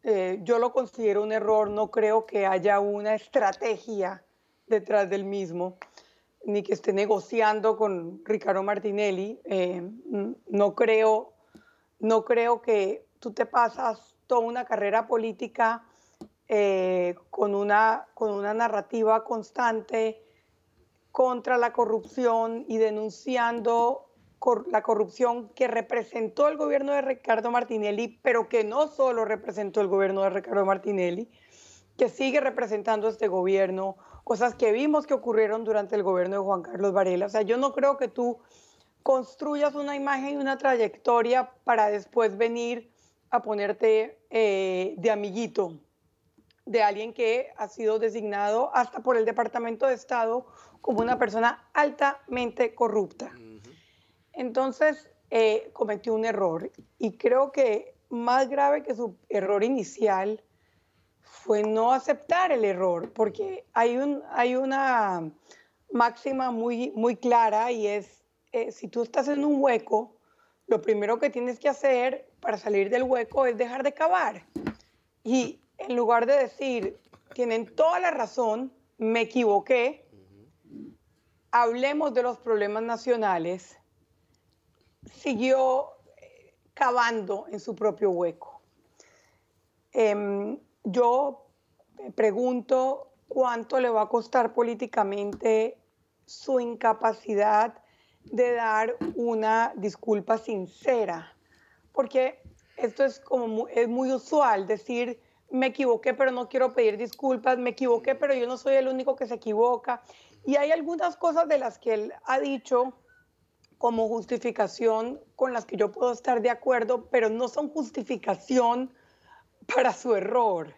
Eh, yo lo considero un error, no creo que haya una estrategia detrás del mismo, ni que esté negociando con Ricardo Martinelli. Eh, no, creo, no creo que tú te pasas toda una carrera política eh, con, una, con una narrativa constante contra la corrupción y denunciando la corrupción que representó el gobierno de Ricardo Martinelli, pero que no solo representó el gobierno de Ricardo Martinelli, que sigue representando este gobierno, cosas que vimos que ocurrieron durante el gobierno de Juan Carlos Varela. O sea, yo no creo que tú construyas una imagen y una trayectoria para después venir a ponerte eh, de amiguito de alguien que ha sido designado hasta por el Departamento de Estado como una persona altamente corrupta. Entonces, eh, cometió un error y creo que más grave que su error inicial fue no aceptar el error, porque hay, un, hay una máxima muy, muy clara y es, eh, si tú estás en un hueco, lo primero que tienes que hacer para salir del hueco es dejar de cavar. Y en lugar de decir, tienen toda la razón, me equivoqué, hablemos de los problemas nacionales, siguió eh, cavando en su propio hueco. Em, yo me pregunto cuánto le va a costar políticamente su incapacidad de dar una disculpa sincera, porque esto es como es muy usual decir me equivoqué pero no quiero pedir disculpas, me equivoqué pero yo no soy el único que se equivoca y hay algunas cosas de las que él ha dicho como justificación con las que yo puedo estar de acuerdo, pero no son justificación para su error.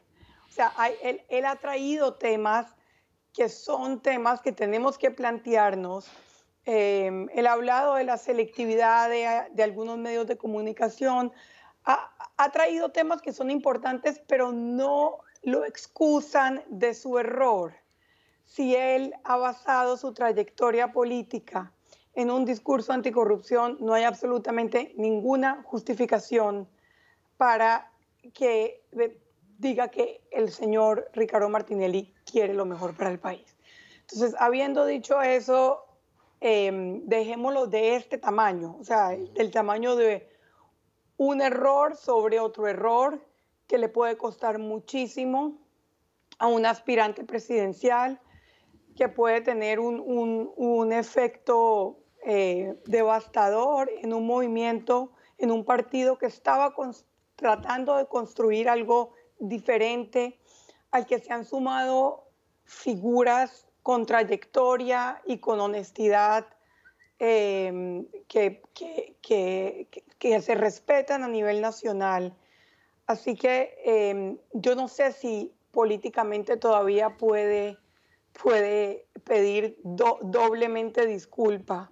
O sea, él, él, ha traído temas que son temas que tenemos que plantearnos. Eh, él ha hablado de la selectividad de, de algunos medios de comunicación, ha, ha, traído temas que son importantes, pero no lo excusan de su error. Si él ha basado su trayectoria política en un discurso anticorrupción no hay absolutamente ninguna justificación para que diga que el señor Ricardo Martinelli quiere lo mejor para el país. Entonces, habiendo dicho eso, em, dejémoslo de este tamaño, o sea, del tamaño de un error sobre otro error que le puede costar muchísimo a un aspirante presidencial, que puede tener un, efecto eh, devastador en un movimiento, en un partido que estaba tratando de construir algo diferente, al que se han sumado figuras con trayectoria y con honestidad em, que, que, se respetan a nivel nacional. Así que em, yo no sé si políticamente todavía puede puede pedir doblemente disculpa,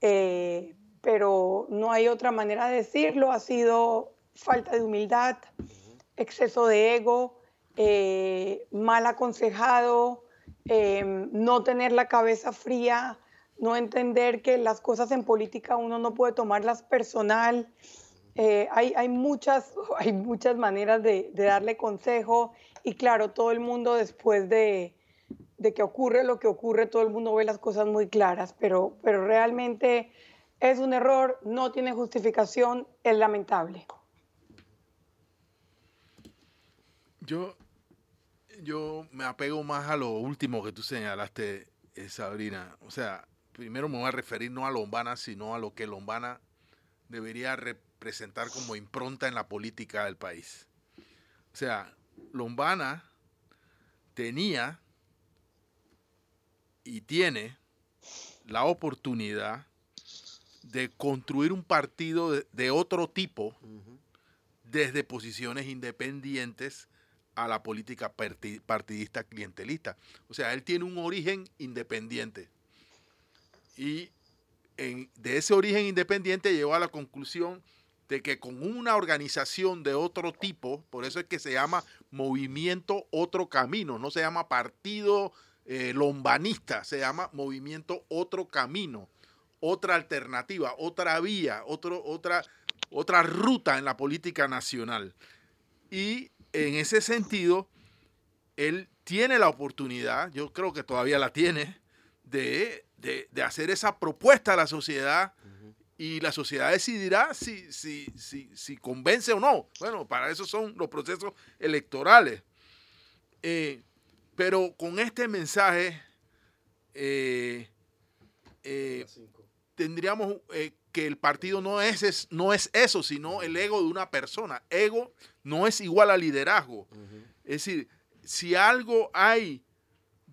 eh, pero no hay otra manera de decirlo, ha sido falta de humildad, exceso de ego, eh, mal aconsejado, em, no tener la cabeza fría, no entender que las cosas en política uno no puede tomarlas personal. Eh, hay, hay, muchas, [laughs] hay muchas maneras de, de darle consejo y claro, todo el mundo después de, de que ocurre lo que ocurre, todo el mundo ve las cosas muy claras, pero, pero realmente es un error, no tiene justificación, es lamentable. Yo, yo me apego más a lo último que tú señalaste, eh, Sabrina. O sea, primero me voy a referir no a Lombana, sino a lo que Lombana debería representar como impronta en la política del país. O sea, Lombana tenía y tiene la oportunidad de construir un partido de, otro tipo desde posiciones independientes a la política partidista clientelista. O sea, él tiene un origen independiente. Y de ese origen independiente llegó a la conclusión de que con una organización de otro tipo, por eso es que se llama Movimiento Otro Camino, no se llama Partido eh, lombanista, se llama Movimiento Otro Camino, otra alternativa, otra vía, otro, otra, otra ruta en la política nacional. Y en ese sentido, él tiene la oportunidad, yo creo que todavía la tiene, de, hacer esa propuesta a la sociedad y la sociedad decidirá si, si, si, si, convence o no. Bueno, para eso son los procesos electorales. Eh, pero con este mensaje eh, eh, tendríamos que el partido no es, no es eso, sino el ego de una persona. Ego no es igual a liderazgo. Es decir, si algo hay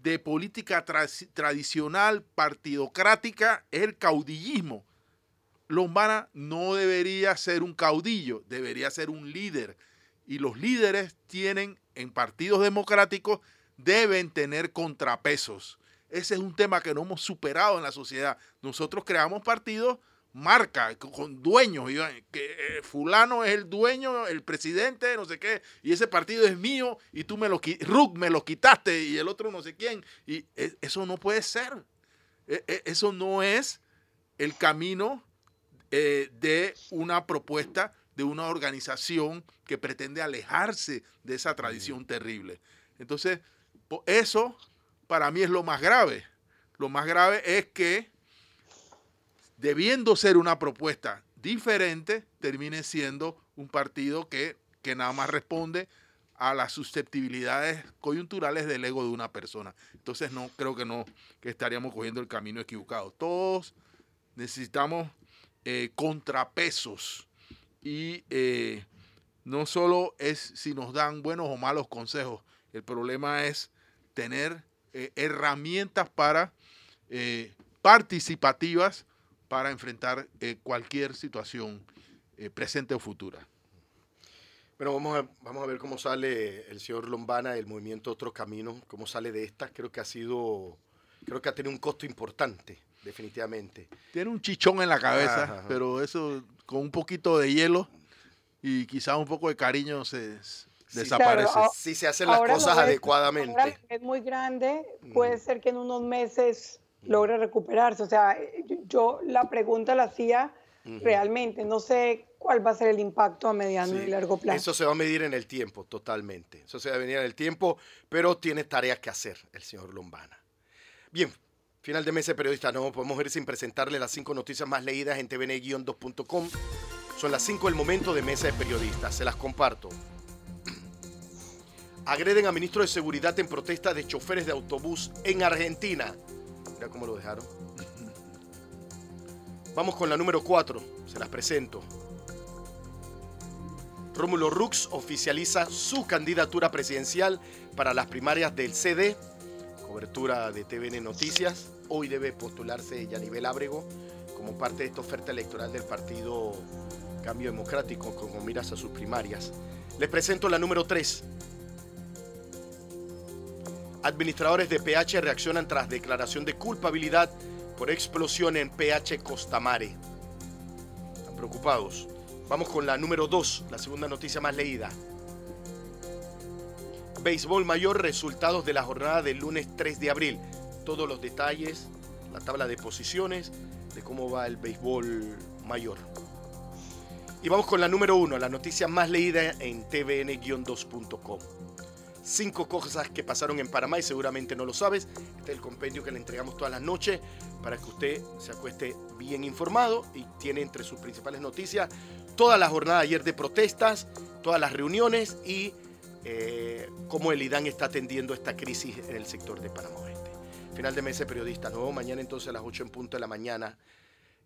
de política tradicional partidocrática es el caudillismo. Lombana no debería ser un caudillo, debería ser un líder. Y los líderes tienen, en partidos democráticos, deben tener contrapesos. Ese es un tema que no hemos superado en la sociedad. Nosotros creamos partidos marca, con dueños, que eh, fulano es el dueño, el presidente, no sé qué, y ese partido es mío y tú me lo, me lo quitaste y el otro no sé quién. Y e, eso no puede ser. E, e, eso no es el camino eh, de una propuesta de una organización que pretende alejarse de esa tradición terrible. Entonces, eso para mí es lo más grave. Lo más grave es que debiendo ser una propuesta diferente, termine siendo un partido que, que nada más responde a las susceptibilidades coyunturales del ego de una persona. Entonces no creo que no que estaríamos cogiendo el camino equivocado. Todos necesitamos eh, contrapesos y eh, no solo es si nos dan buenos o malos consejos, el problema es tener eh, herramientas para participativas para enfrentar eh, cualquier situación eh, presente o futura. Bueno, vamos a, vamos a ver cómo sale el señor Lombana del movimiento Otro Camino, cómo sale de esta. Creo que ha sido, creo que ha tenido un costo importante, definitivamente. Tiene un chichón en la cabeza, pero eso con un poquito de hielo y quizás un poco de cariño se, desaparece. si se hacen las cosas adecuadamente. es muy grande, puede mm. ser que en unos meses logre recuperarse. O sea, yo la pregunta la hacía realmente, no sé cuál va a ser el impacto a mediano y largo plazo. Eso se va a medir en el tiempo, totalmente. Eso se va a medir en el tiempo, pero tiene tareas que hacer el señor Lombana. Bien, final de mes de periodista, no podemos ir sin presentarle las cinco noticias más leídas en tvn-2.com. Son las cinco del momento de mesa de periodistas, se las comparto. [clears throat] Agreden a ministro de Seguridad en protesta de choferes de autobús en Argentina cómo lo dejaron. [laughs] Vamos con la número 4, se las presento. Rómulo Rux oficializa su candidatura presidencial para las primarias del CD, cobertura de TVN Noticias. Hoy debe postularse Yanivel Ábrego como parte de esta oferta electoral del partido Cambio Democrático, con miras a sus primarias. Les presento la número 3. Administradores de PH reaccionan tras declaración de culpabilidad por explosión en PH Costamare. Están preocupados. Vamos con la número 2, la segunda noticia más leída. Béisbol mayor, resultados de la jornada del lunes 3 de abril. Todos los detalles, la tabla de posiciones, de cómo va el béisbol mayor. Y vamos con la número 1, la noticia más leída en tvn-2.com cinco cosas que pasaron en Panamá y seguramente no lo sabes. Este es el compendio que le entregamos todas las noches para que usted se acueste bien informado y tiene entre sus principales noticias toda la jornada ayer de protestas, todas las reuniones y eh, cómo el IDAN está atendiendo esta crisis en el sector de Panamá. Final de mes de periodistas. Nuevo mañana entonces a las 8 en punto de la mañana.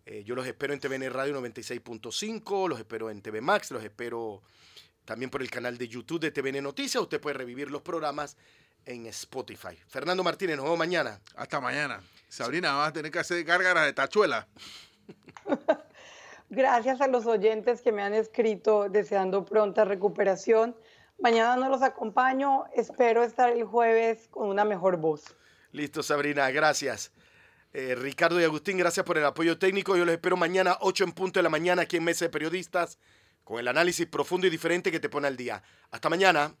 Eh, yo los espero en TVN Radio 96.5, los espero en TV Max, los espero también por el canal de YouTube de TVN Noticias. Usted puede revivir los programas en Spotify. Fernando Martínez, nos vemos mañana. Hasta mañana. Sabrina, vas a tener que hacer gárgaras de tachuela. [laughs] Gracias a los oyentes que me han escrito deseando pronta recuperación. Mañana no los acompaño. Espero estar el jueves con una mejor voz. Listo, Sabrina. Gracias. Eh, Ricardo y Agustín, gracias por el apoyo técnico. Yo los espero mañana, 8 en punto de la mañana, aquí en Mesa de Periodistas con el análisis profundo y diferente que te pone al día. Hasta mañana.